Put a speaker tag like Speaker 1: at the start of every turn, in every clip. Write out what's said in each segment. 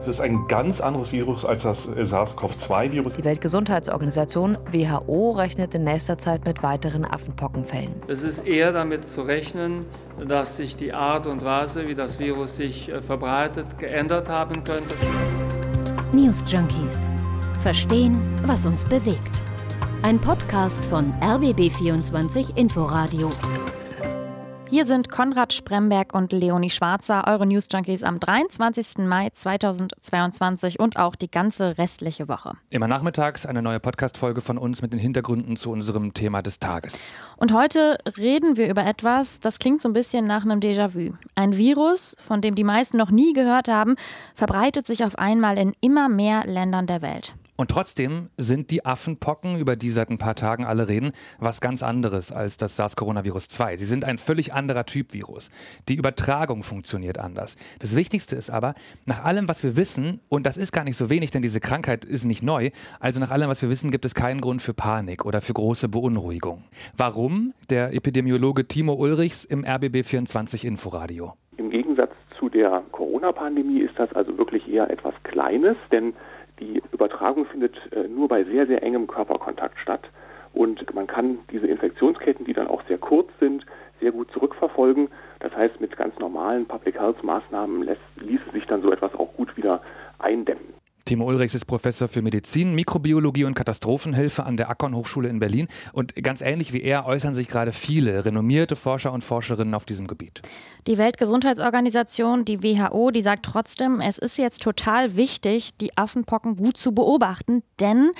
Speaker 1: Es ist ein ganz anderes Virus als das SARS-CoV-2-Virus.
Speaker 2: Die Weltgesundheitsorganisation WHO rechnet in nächster Zeit mit weiteren Affenpockenfällen.
Speaker 3: Es ist eher damit zu rechnen, dass sich die Art und Weise, wie das Virus sich äh, verbreitet, geändert haben könnte.
Speaker 4: News Junkies. Verstehen, was uns bewegt. Ein Podcast von RBB24 Inforadio.
Speaker 5: Hier sind Konrad Spremberg und Leonie Schwarzer, eure News Junkies am 23. Mai 2022 und auch die ganze restliche Woche.
Speaker 6: Immer nachmittags eine neue Podcast-Folge von uns mit den Hintergründen zu unserem Thema des Tages.
Speaker 5: Und heute reden wir über etwas, das klingt so ein bisschen nach einem Déjà-vu. Ein Virus, von dem die meisten noch nie gehört haben, verbreitet sich auf einmal in immer mehr Ländern der Welt.
Speaker 6: Und trotzdem sind die Affenpocken, über die seit ein paar Tagen alle reden, was ganz anderes als das SARS-Coronavirus 2. Sie sind ein völlig anderer Typ Virus. Die Übertragung funktioniert anders. Das Wichtigste ist aber, nach allem, was wir wissen, und das ist gar nicht so wenig, denn diese Krankheit ist nicht neu, also nach allem, was wir wissen, gibt es keinen Grund für Panik oder für große Beunruhigung. Warum? Der Epidemiologe Timo Ulrichs im RBB24 Inforadio.
Speaker 7: Im Gegensatz zu der Corona-Pandemie ist das also wirklich eher etwas Kleines, denn die Übertragung findet äh, nur bei sehr, sehr engem Körperkontakt statt. Und man kann diese Infektionsketten, die dann auch sehr kurz sind, sehr gut zurückverfolgen. Das heißt, mit ganz normalen Public Health Maßnahmen ließe sich dann so etwas auch gut wieder eindämmen.
Speaker 6: Timo Ulrichs ist Professor für Medizin, Mikrobiologie und Katastrophenhilfe an der Akkon Hochschule in Berlin. Und ganz ähnlich wie er äußern sich gerade viele renommierte Forscher und Forscherinnen auf diesem Gebiet.
Speaker 5: Die Weltgesundheitsorganisation, die WHO, die sagt trotzdem, es ist jetzt total wichtig, die Affenpocken gut zu beobachten, denn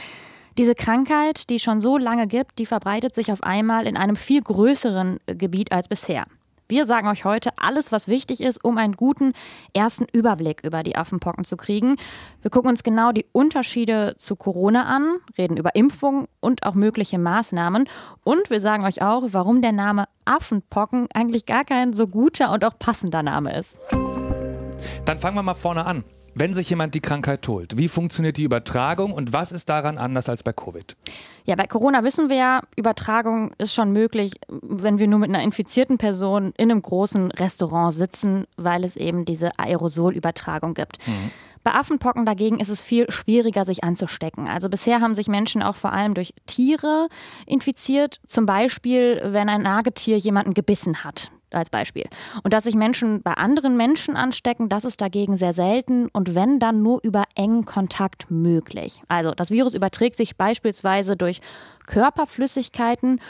Speaker 5: diese Krankheit, die schon so lange gibt, die verbreitet sich auf einmal in einem viel größeren Gebiet als bisher. Wir sagen euch heute alles, was wichtig ist, um einen guten ersten Überblick über die Affenpocken zu kriegen. Wir gucken uns genau die Unterschiede zu Corona an, reden über Impfungen und auch mögliche Maßnahmen. Und wir sagen euch auch, warum der Name Affenpocken eigentlich gar kein so guter und auch passender Name ist.
Speaker 6: Dann fangen wir mal vorne an. Wenn sich jemand die Krankheit holt, wie funktioniert die Übertragung und was ist daran anders als bei Covid?
Speaker 5: Ja, bei Corona wissen wir ja, Übertragung ist schon möglich, wenn wir nur mit einer infizierten Person in einem großen Restaurant sitzen, weil es eben diese Aerosolübertragung gibt. Mhm. Bei Affenpocken dagegen ist es viel schwieriger, sich anzustecken. Also bisher haben sich Menschen auch vor allem durch Tiere infiziert. Zum Beispiel, wenn ein Nagetier jemanden gebissen hat als Beispiel. Und dass sich Menschen bei anderen Menschen anstecken, das ist dagegen sehr selten und wenn dann nur über engen Kontakt möglich. Also das Virus überträgt sich beispielsweise durch Körperflüssigkeiten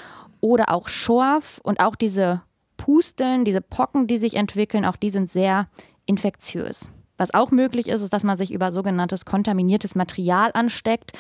Speaker 5: oder auch Schorf und auch diese Pusteln, diese Pocken, die sich entwickeln, auch die sind sehr infektiös. Was auch möglich ist, ist, dass man sich über sogenanntes kontaminiertes Material ansteckt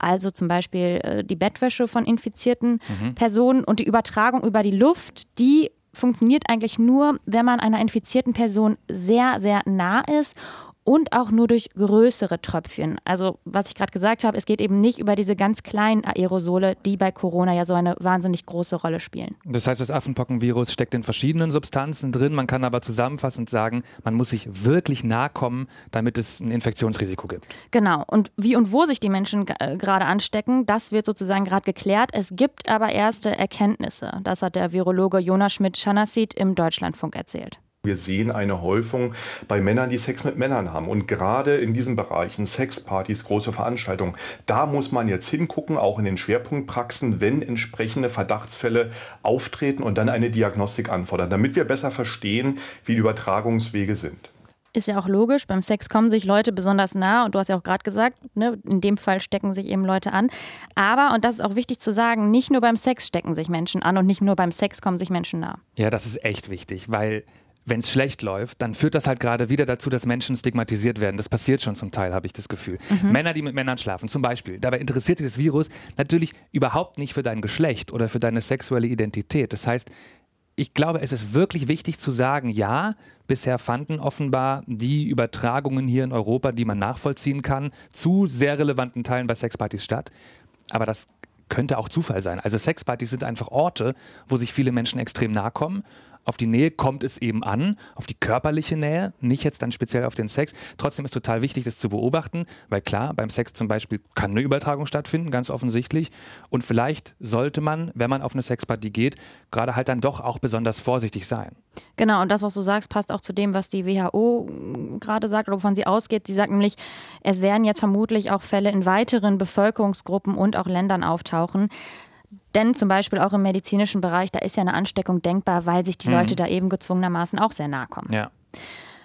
Speaker 5: also zum Beispiel äh, die Bettwäsche von infizierten mhm. Personen und die Übertragung über die Luft, die funktioniert eigentlich nur, wenn man einer infizierten Person sehr, sehr nah ist und auch nur durch größere Tröpfchen. Also was ich gerade gesagt habe, es geht eben nicht über diese ganz kleinen Aerosole, die bei Corona ja so eine wahnsinnig große Rolle spielen.
Speaker 6: Das heißt, das Affenpockenvirus steckt in verschiedenen Substanzen drin. Man kann aber zusammenfassend sagen, man muss sich wirklich nahe kommen, damit es ein Infektionsrisiko gibt.
Speaker 5: Genau. Und wie und wo sich die Menschen äh, gerade anstecken, das wird sozusagen gerade geklärt. Es gibt aber erste Erkenntnisse. Das hat der Virologe Jonas Schmidt-Chanassid im Deutschlandfunk erzählt.
Speaker 1: Wir sehen eine Häufung bei Männern, die Sex mit Männern haben. Und gerade in diesen Bereichen, Sexpartys, große Veranstaltungen, da muss man jetzt hingucken, auch in den Schwerpunktpraxen, wenn entsprechende Verdachtsfälle auftreten und dann eine Diagnostik anfordern, damit wir besser verstehen, wie die Übertragungswege sind.
Speaker 5: Ist ja auch logisch, beim Sex kommen sich Leute besonders nah und du hast ja auch gerade gesagt, ne, in dem Fall stecken sich eben Leute an. Aber, und das ist auch wichtig zu sagen, nicht nur beim Sex stecken sich Menschen an und nicht nur beim Sex kommen sich Menschen nah.
Speaker 6: Ja, das ist echt wichtig, weil wenn es schlecht läuft, dann führt das halt gerade wieder dazu, dass Menschen stigmatisiert werden. Das passiert schon zum Teil, habe ich das Gefühl. Mhm. Männer, die mit Männern schlafen, zum Beispiel. Dabei interessiert sich das Virus natürlich überhaupt nicht für dein Geschlecht oder für deine sexuelle Identität. Das heißt, ich glaube, es ist wirklich wichtig zu sagen, ja, bisher fanden offenbar die Übertragungen hier in Europa, die man nachvollziehen kann, zu sehr relevanten Teilen bei Sexpartys statt. Aber das könnte auch Zufall sein. Also Sexpartys sind einfach Orte, wo sich viele Menschen extrem nahe kommen Auf die Nähe kommt es eben an, auf die körperliche Nähe, nicht jetzt dann speziell auf den Sex. Trotzdem ist total wichtig, das zu beobachten, weil klar, beim Sex zum Beispiel kann eine Übertragung stattfinden, ganz offensichtlich. Und vielleicht sollte man, wenn man auf eine Sexparty geht, gerade halt dann doch auch besonders vorsichtig sein.
Speaker 5: Genau, und das, was du sagst, passt auch zu dem, was die WHO gerade sagt oder wovon sie ausgeht. Sie sagt nämlich, es werden jetzt vermutlich auch Fälle in weiteren Bevölkerungsgruppen und auch Ländern auftauchen. Denn zum Beispiel auch im medizinischen Bereich, da ist ja eine Ansteckung denkbar, weil sich die mhm. Leute da eben gezwungenermaßen auch sehr nahe kommen.
Speaker 6: Ja.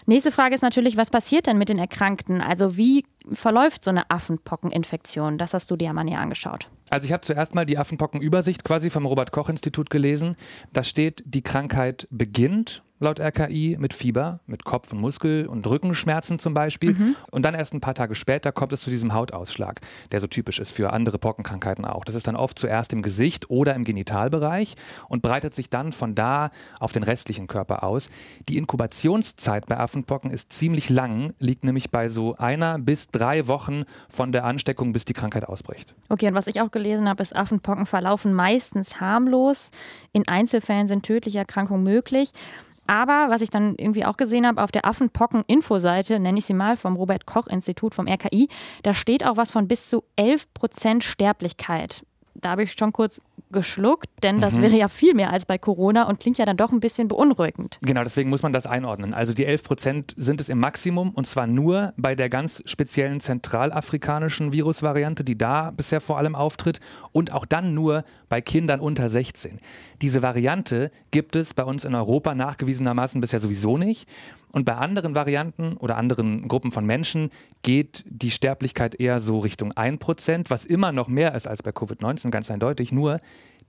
Speaker 5: Nächste Frage ist natürlich, was passiert denn mit den Erkrankten? Also wie verläuft so eine Affenpockeninfektion? Das hast du dir ja mal näher angeschaut.
Speaker 6: Also ich habe zuerst mal die Affenpockenübersicht quasi vom Robert Koch Institut gelesen. Da steht, die Krankheit beginnt laut RKI mit Fieber, mit Kopf- und Muskel- und Rückenschmerzen zum Beispiel. Mhm. Und dann erst ein paar Tage später kommt es zu diesem Hautausschlag, der so typisch ist für andere Pockenkrankheiten auch. Das ist dann oft zuerst im Gesicht oder im Genitalbereich und breitet sich dann von da auf den restlichen Körper aus. Die Inkubationszeit bei Affenpocken ist ziemlich lang, liegt nämlich bei so einer bis drei Wochen von der Ansteckung, bis die Krankheit ausbricht.
Speaker 5: Okay, und was ich auch gelesen habe, ist, Affenpocken verlaufen meistens harmlos. In Einzelfällen sind tödliche Erkrankungen möglich. Aber was ich dann irgendwie auch gesehen habe, auf der Affenpocken-Infoseite, nenne ich sie mal, vom Robert-Koch-Institut, vom RKI, da steht auch was von bis zu 11 Prozent Sterblichkeit da habe ich schon kurz geschluckt, denn das mhm. wäre ja viel mehr als bei Corona und klingt ja dann doch ein bisschen beunruhigend.
Speaker 6: Genau, deswegen muss man das einordnen. Also die 11 Prozent sind es im Maximum und zwar nur bei der ganz speziellen zentralafrikanischen Virusvariante, die da bisher vor allem auftritt und auch dann nur bei Kindern unter 16. Diese Variante gibt es bei uns in Europa nachgewiesenermaßen bisher sowieso nicht. Und bei anderen Varianten oder anderen Gruppen von Menschen geht die Sterblichkeit eher so Richtung 1%, was immer noch mehr ist als bei Covid-19, ganz eindeutig. Nur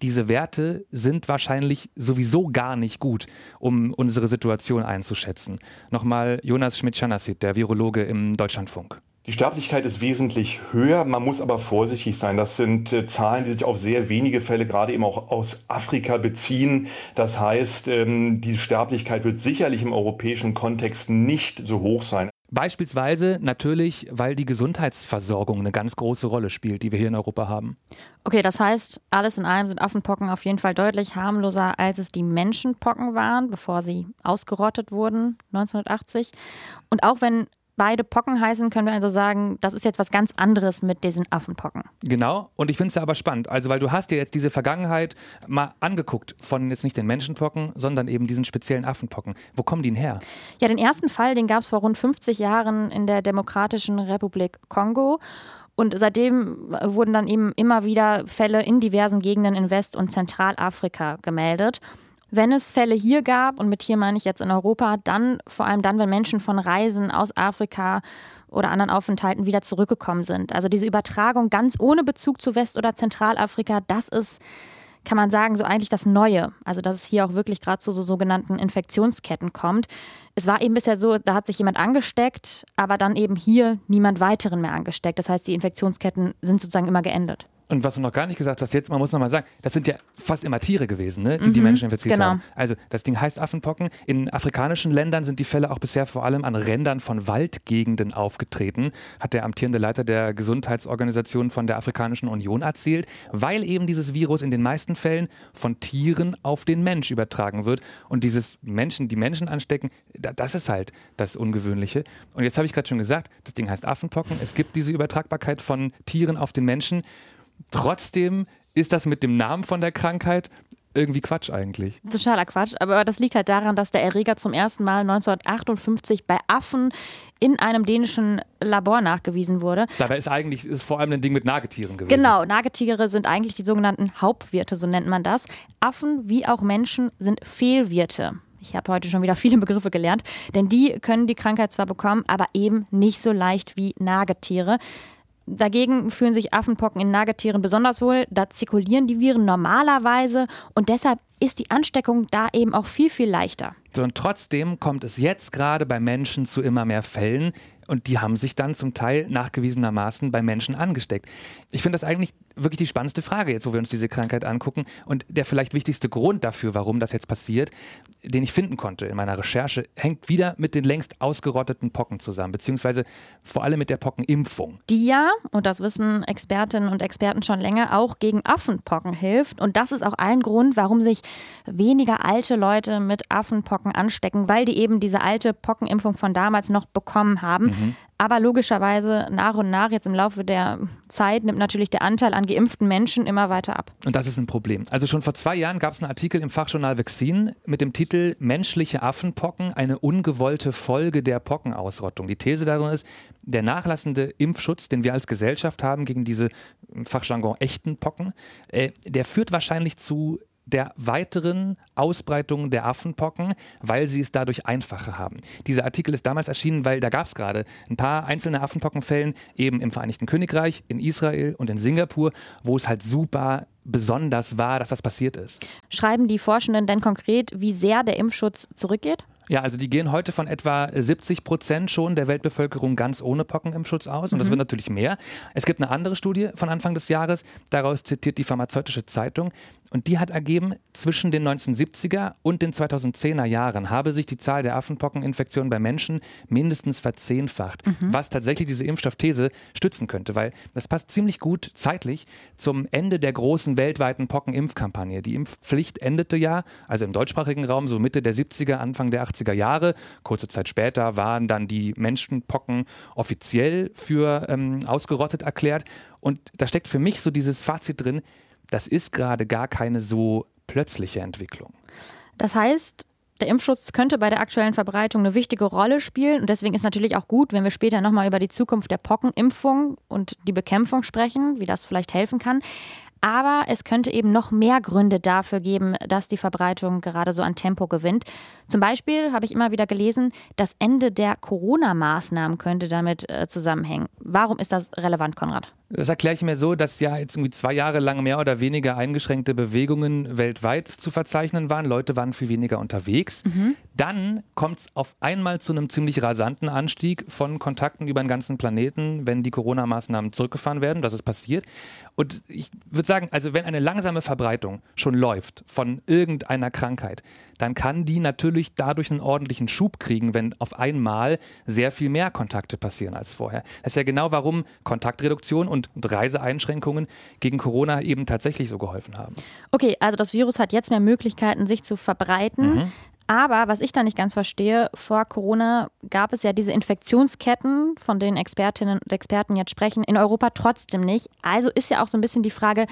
Speaker 6: diese Werte sind wahrscheinlich sowieso gar nicht gut, um unsere Situation einzuschätzen. Nochmal Jonas Schmidt-Chanassit, der Virologe im Deutschlandfunk.
Speaker 1: Die Sterblichkeit ist wesentlich höher, man muss aber vorsichtig sein. Das sind äh, Zahlen, die sich auf sehr wenige Fälle gerade eben auch aus Afrika beziehen. Das heißt, ähm, die Sterblichkeit wird sicherlich im europäischen Kontext nicht so hoch sein.
Speaker 6: Beispielsweise natürlich, weil die Gesundheitsversorgung eine ganz große Rolle spielt, die wir hier in Europa haben.
Speaker 5: Okay, das heißt, alles in allem sind Affenpocken auf jeden Fall deutlich harmloser, als es die Menschenpocken waren, bevor sie ausgerottet wurden 1980. Und auch wenn beide Pocken heißen, können wir also sagen, das ist jetzt was ganz anderes mit diesen Affenpocken.
Speaker 6: Genau, und ich finde es ja aber spannend, also weil du hast dir jetzt diese Vergangenheit mal angeguckt von jetzt nicht den Menschenpocken, sondern eben diesen speziellen Affenpocken. Wo kommen die denn her?
Speaker 5: Ja, den ersten Fall, den gab es vor rund 50 Jahren in der Demokratischen Republik Kongo. Und seitdem wurden dann eben immer wieder Fälle in diversen Gegenden in West- und Zentralafrika gemeldet. Wenn es Fälle hier gab, und mit hier meine ich jetzt in Europa, dann vor allem dann, wenn Menschen von Reisen aus Afrika oder anderen Aufenthalten wieder zurückgekommen sind. Also diese Übertragung ganz ohne Bezug zu West- oder Zentralafrika, das ist, kann man sagen, so eigentlich das Neue. Also dass es hier auch wirklich gerade zu so sogenannten Infektionsketten kommt. Es war eben bisher so, da hat sich jemand angesteckt, aber dann eben hier niemand weiteren mehr angesteckt. Das heißt, die Infektionsketten sind sozusagen immer geendet.
Speaker 6: Und was du noch gar nicht gesagt hast, jetzt, man muss noch mal sagen, das sind ja fast immer Tiere gewesen, ne, die mhm, die Menschen infiziert genau. haben. Also das Ding heißt Affenpocken. In afrikanischen Ländern sind die Fälle auch bisher vor allem an Rändern von Waldgegenden aufgetreten, hat der amtierende Leiter der Gesundheitsorganisation von der Afrikanischen Union erzählt, weil eben dieses Virus in den meisten Fällen von Tieren auf den Mensch übertragen wird. Und dieses Menschen, die Menschen anstecken, das ist halt das Ungewöhnliche. Und jetzt habe ich gerade schon gesagt, das Ding heißt Affenpocken. Es gibt diese Übertragbarkeit von Tieren auf den Menschen. Trotzdem ist das mit dem Namen von der Krankheit irgendwie Quatsch eigentlich.
Speaker 5: Totaler Quatsch, aber das liegt halt daran, dass der Erreger zum ersten Mal 1958 bei Affen in einem dänischen Labor nachgewiesen wurde.
Speaker 6: Dabei ist eigentlich ist vor allem ein Ding mit Nagetieren gewesen.
Speaker 5: Genau, Nagetiere sind eigentlich die sogenannten Hauptwirte, so nennt man das. Affen wie auch Menschen sind Fehlwirte. Ich habe heute schon wieder viele Begriffe gelernt, denn die können die Krankheit zwar bekommen, aber eben nicht so leicht wie Nagetiere. Dagegen fühlen sich Affenpocken in Nagetieren besonders wohl. Da zirkulieren die Viren normalerweise und deshalb ist die Ansteckung da eben auch viel, viel leichter.
Speaker 6: So, und trotzdem kommt es jetzt gerade bei Menschen zu immer mehr Fällen. Und die haben sich dann zum Teil nachgewiesenermaßen bei Menschen angesteckt. Ich finde das eigentlich wirklich die spannendste Frage jetzt, wo wir uns diese Krankheit angucken. Und der vielleicht wichtigste Grund dafür, warum das jetzt passiert, den ich finden konnte in meiner Recherche, hängt wieder mit den längst ausgerotteten Pocken zusammen, beziehungsweise vor allem mit der Pockenimpfung.
Speaker 5: Die ja, und das wissen Expertinnen und Experten schon länger, auch gegen Affenpocken hilft. Und das ist auch ein Grund, warum sich weniger alte Leute mit Affenpocken anstecken, weil die eben diese alte Pockenimpfung von damals noch bekommen haben. Mhm. Aber logischerweise nach und nach, jetzt im Laufe der Zeit, nimmt natürlich der Anteil an geimpften Menschen immer weiter ab.
Speaker 6: Und das ist ein Problem. Also schon vor zwei Jahren gab es einen Artikel im Fachjournal Vaccine mit dem Titel Menschliche Affenpocken, eine ungewollte Folge der Pockenausrottung. Die These darin ist, der nachlassende Impfschutz, den wir als Gesellschaft haben gegen diese Fachjargon echten Pocken, äh, der führt wahrscheinlich zu der weiteren Ausbreitung der Affenpocken, weil sie es dadurch einfacher haben. Dieser Artikel ist damals erschienen, weil da gab es gerade ein paar einzelne Affenpockenfällen eben im Vereinigten Königreich, in Israel und in Singapur, wo es halt super besonders war, dass das passiert ist.
Speaker 5: Schreiben die Forschenden denn konkret, wie sehr der Impfschutz zurückgeht?
Speaker 6: Ja, also die gehen heute von etwa 70 Prozent schon der Weltbevölkerung ganz ohne Pockenimpfschutz aus und das mhm. wird natürlich mehr. Es gibt eine andere Studie von Anfang des Jahres, daraus zitiert die pharmazeutische Zeitung und die hat ergeben, zwischen den 1970er und den 2010er Jahren habe sich die Zahl der Affenpockeninfektionen bei Menschen mindestens verzehnfacht, mhm. was tatsächlich diese Impfstoffthese stützen könnte, weil das passt ziemlich gut zeitlich zum Ende der großen weltweiten Pockenimpfkampagne. Die Impfpflicht endete ja, also im deutschsprachigen Raum, so Mitte der 70er, Anfang der 80er 80er Jahre. Kurze Zeit später waren dann die Menschenpocken offiziell für ähm, ausgerottet erklärt. Und da steckt für mich so dieses Fazit drin, das ist gerade gar keine so plötzliche Entwicklung.
Speaker 5: Das heißt, der Impfschutz könnte bei der aktuellen Verbreitung eine wichtige Rolle spielen. Und deswegen ist natürlich auch gut, wenn wir später nochmal über die Zukunft der Pockenimpfung und die Bekämpfung sprechen, wie das vielleicht helfen kann. Aber es könnte eben noch mehr Gründe dafür geben, dass die Verbreitung gerade so an Tempo gewinnt. Zum Beispiel habe ich immer wieder gelesen, das Ende der Corona-Maßnahmen könnte damit äh, zusammenhängen. Warum ist das relevant, Konrad?
Speaker 6: Das erkläre ich mir so, dass ja jetzt irgendwie zwei Jahre lang mehr oder weniger eingeschränkte Bewegungen weltweit zu verzeichnen waren. Leute waren viel weniger unterwegs. Mhm. Dann kommt es auf einmal zu einem ziemlich rasanten Anstieg von Kontakten über den ganzen Planeten, wenn die Corona-Maßnahmen zurückgefahren werden. Das ist passiert. Und ich würde sagen, also wenn eine langsame Verbreitung schon läuft von irgendeiner Krankheit, dann kann die natürlich dadurch einen ordentlichen Schub kriegen, wenn auf einmal sehr viel mehr Kontakte passieren als vorher. Das ist ja genau, warum Kontaktreduktion und Reiseeinschränkungen gegen Corona eben tatsächlich so geholfen haben.
Speaker 5: Okay, also das Virus hat jetzt mehr Möglichkeiten, sich zu verbreiten. Mhm. Aber was ich da nicht ganz verstehe, vor Corona gab es ja diese Infektionsketten, von denen Expertinnen und Experten jetzt sprechen, in Europa trotzdem nicht. Also ist ja auch so ein bisschen die Frage,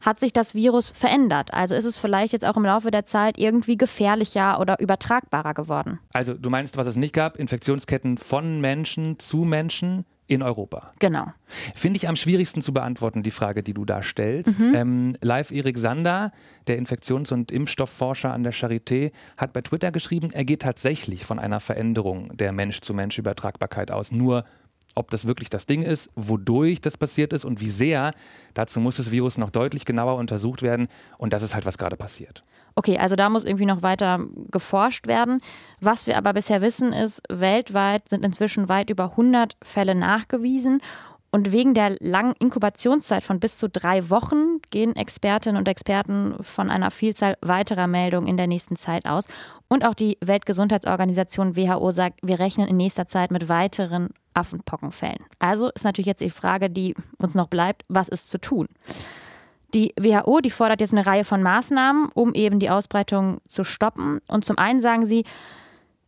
Speaker 5: hat sich das Virus verändert? Also ist es vielleicht jetzt auch im Laufe der Zeit irgendwie gefährlicher oder übertragbarer geworden?
Speaker 6: Also du meinst, was es nicht gab, Infektionsketten von Menschen zu Menschen? In Europa.
Speaker 5: Genau.
Speaker 6: Finde ich am schwierigsten zu beantworten, die Frage, die du da stellst. Mhm. Ähm, Live Erik Sander, der Infektions- und Impfstoffforscher an der Charité, hat bei Twitter geschrieben, er geht tatsächlich von einer Veränderung der Mensch-zu-Mensch-Übertragbarkeit aus. Nur ob das wirklich das Ding ist, wodurch das passiert ist und wie sehr, dazu muss das Virus noch deutlich genauer untersucht werden. Und das ist halt, was gerade passiert.
Speaker 5: Okay, also da muss irgendwie noch weiter geforscht werden. Was wir aber bisher wissen, ist, weltweit sind inzwischen weit über 100 Fälle nachgewiesen. Und wegen der langen Inkubationszeit von bis zu drei Wochen gehen Expertinnen und Experten von einer Vielzahl weiterer Meldungen in der nächsten Zeit aus. Und auch die Weltgesundheitsorganisation WHO sagt, wir rechnen in nächster Zeit mit weiteren Affenpockenfällen. Also ist natürlich jetzt die Frage, die uns noch bleibt, was ist zu tun? Die WHO, die fordert jetzt eine Reihe von Maßnahmen, um eben die Ausbreitung zu stoppen. Und zum einen sagen sie,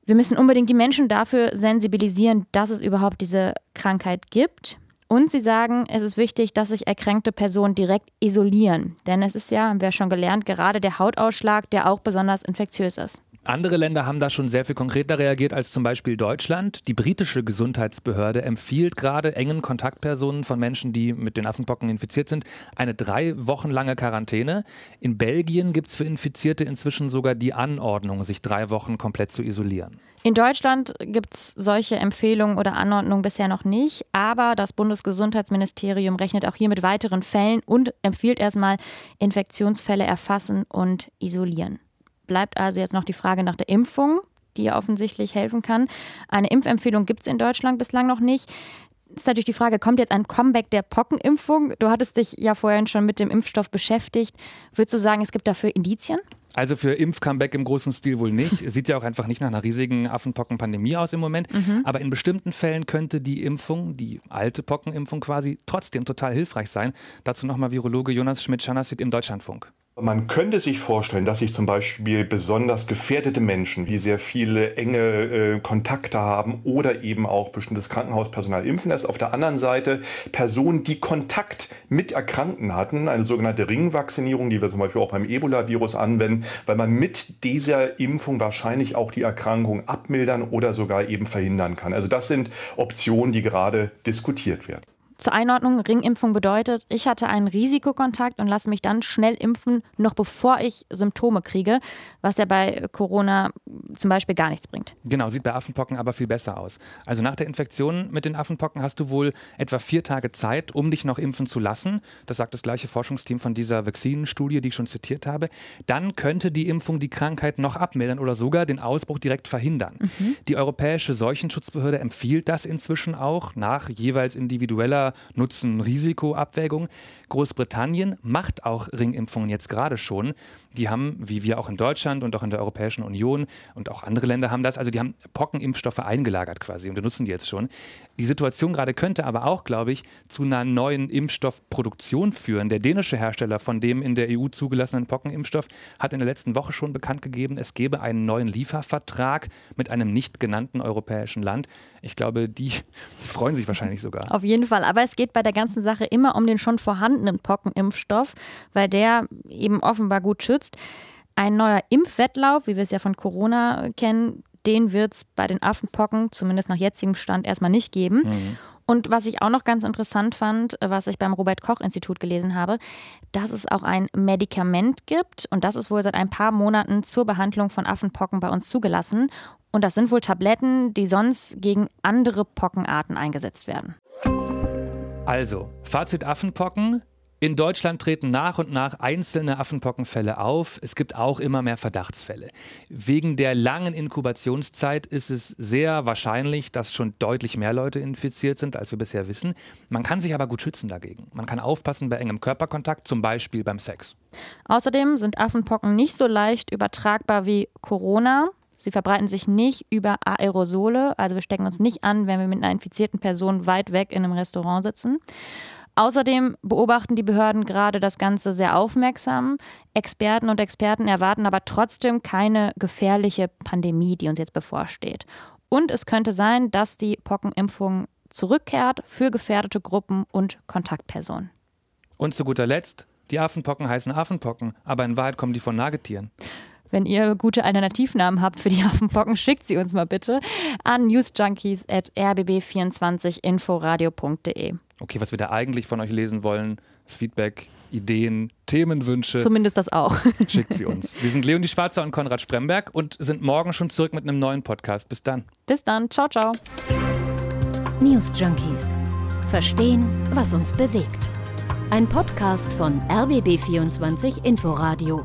Speaker 5: wir müssen unbedingt die Menschen dafür sensibilisieren, dass es überhaupt diese Krankheit gibt. Und sie sagen, es ist wichtig, dass sich erkrankte Personen direkt isolieren. Denn es ist ja, haben wir schon gelernt, gerade der Hautausschlag, der auch besonders infektiös ist.
Speaker 6: Andere Länder haben da schon sehr viel konkreter reagiert als zum Beispiel Deutschland. Die britische Gesundheitsbehörde empfiehlt gerade engen Kontaktpersonen von Menschen, die mit den Affenpocken infiziert sind, eine drei Wochen lange Quarantäne. In Belgien gibt es für Infizierte inzwischen sogar die Anordnung, sich drei Wochen komplett zu isolieren.
Speaker 5: In Deutschland gibt es solche Empfehlungen oder Anordnungen bisher noch nicht, aber das Bundesgesundheitsministerium rechnet auch hier mit weiteren Fällen und empfiehlt erstmal Infektionsfälle erfassen und isolieren bleibt also jetzt noch die Frage nach der Impfung. die ja offensichtlich helfen kann. Eine Impfempfehlung gibt es in Deutschland bislang noch nicht ist natürlich die Frage, kommt jetzt ein Comeback der Pockenimpfung? Du hattest dich ja vorhin schon mit dem Impfstoff beschäftigt. Würdest du sagen, es gibt dafür Indizien?
Speaker 6: Also für Impf-Comeback im großen Stil wohl nicht. Sieht ja auch einfach nicht nach einer riesigen Affenpockenpandemie aus im Moment. Mhm. Aber in bestimmten Fällen könnte die Impfung, die alte Pockenimpfung quasi, trotzdem total hilfreich sein. Dazu nochmal Virologe Jonas Schmidt-Schanassit im Deutschlandfunk.
Speaker 1: Man könnte sich vorstellen, dass sich zum Beispiel besonders gefährdete Menschen, die sehr viele enge äh, Kontakte haben oder eben auch bestimmtes Krankenhauspersonal impfen lässt. Auf der anderen Seite Personen, die Kontakt mit Erkrankten hatten, eine sogenannte Ringvakzinierung, die wir zum Beispiel auch beim Ebola-Virus anwenden, weil man mit dieser Impfung wahrscheinlich auch die Erkrankung abmildern oder sogar eben verhindern kann. Also das sind Optionen, die gerade diskutiert werden.
Speaker 5: Zur Einordnung, Ringimpfung bedeutet, ich hatte einen Risikokontakt und lasse mich dann schnell impfen, noch bevor ich Symptome kriege, was ja bei Corona zum Beispiel gar nichts bringt.
Speaker 6: Genau, sieht bei Affenpocken aber viel besser aus. Also nach der Infektion mit den Affenpocken hast du wohl etwa vier Tage Zeit, um dich noch impfen zu lassen. Das sagt das gleiche Forschungsteam von dieser Vaccinenstudie, die ich schon zitiert habe. Dann könnte die Impfung die Krankheit noch abmildern oder sogar den Ausbruch direkt verhindern. Mhm. Die Europäische Seuchenschutzbehörde empfiehlt das inzwischen auch nach jeweils individueller Nutzen-Risiko-Abwägung. Großbritannien macht auch Ringimpfungen jetzt gerade schon. Die haben, wie wir auch in Deutschland und auch in der Europäischen Union und auch andere Länder haben das, also die haben Pockenimpfstoffe eingelagert quasi und wir nutzen die jetzt schon. Die Situation gerade könnte aber auch, glaube ich, zu einer neuen Impfstoffproduktion führen. Der dänische Hersteller von dem in der EU zugelassenen Pockenimpfstoff hat in der letzten Woche schon bekannt gegeben, es gebe einen neuen Liefervertrag mit einem nicht genannten europäischen Land. Ich glaube, die, die freuen sich wahrscheinlich sogar.
Speaker 5: Auf jeden Fall. Aber es geht bei der ganzen Sache immer um den schon vorhandenen Pockenimpfstoff, weil der eben offenbar gut schützt. Ein neuer Impfwettlauf, wie wir es ja von Corona kennen, den wird es bei den Affenpocken, zumindest nach jetzigem Stand, erstmal nicht geben. Mhm. Und was ich auch noch ganz interessant fand, was ich beim Robert Koch Institut gelesen habe, dass es auch ein Medikament gibt und das ist wohl seit ein paar Monaten zur Behandlung von Affenpocken bei uns zugelassen. Und das sind wohl Tabletten, die sonst gegen andere Pockenarten eingesetzt werden.
Speaker 6: Also, Fazit Affenpocken. In Deutschland treten nach und nach einzelne Affenpockenfälle auf. Es gibt auch immer mehr Verdachtsfälle. Wegen der langen Inkubationszeit ist es sehr wahrscheinlich, dass schon deutlich mehr Leute infiziert sind, als wir bisher wissen. Man kann sich aber gut schützen dagegen. Man kann aufpassen bei engem Körperkontakt, zum Beispiel beim Sex.
Speaker 5: Außerdem sind Affenpocken nicht so leicht übertragbar wie Corona. Sie verbreiten sich nicht über Aerosole, also wir stecken uns nicht an, wenn wir mit einer infizierten Person weit weg in einem Restaurant sitzen. Außerdem beobachten die Behörden gerade das Ganze sehr aufmerksam. Experten und Experten erwarten aber trotzdem keine gefährliche Pandemie, die uns jetzt bevorsteht. Und es könnte sein, dass die Pockenimpfung zurückkehrt für gefährdete Gruppen und Kontaktpersonen.
Speaker 6: Und zu guter Letzt, die Affenpocken heißen Affenpocken, aber in Wahrheit kommen die von Nagetieren.
Speaker 5: Wenn ihr gute Alternativnamen habt für die Affenpocken, schickt sie uns mal bitte an newsjunkies.rbb24inforadio.de.
Speaker 6: Okay, was wir da eigentlich von euch lesen wollen, ist Feedback, Ideen, Themenwünsche.
Speaker 5: Zumindest das auch.
Speaker 6: Schickt sie uns. Wir sind Leonie Schwarzer und Konrad Spremberg und sind morgen schon zurück mit einem neuen Podcast. Bis dann.
Speaker 5: Bis dann. Ciao, ciao.
Speaker 4: News Junkies. Verstehen, was uns bewegt. Ein Podcast von RBB24 Inforadio.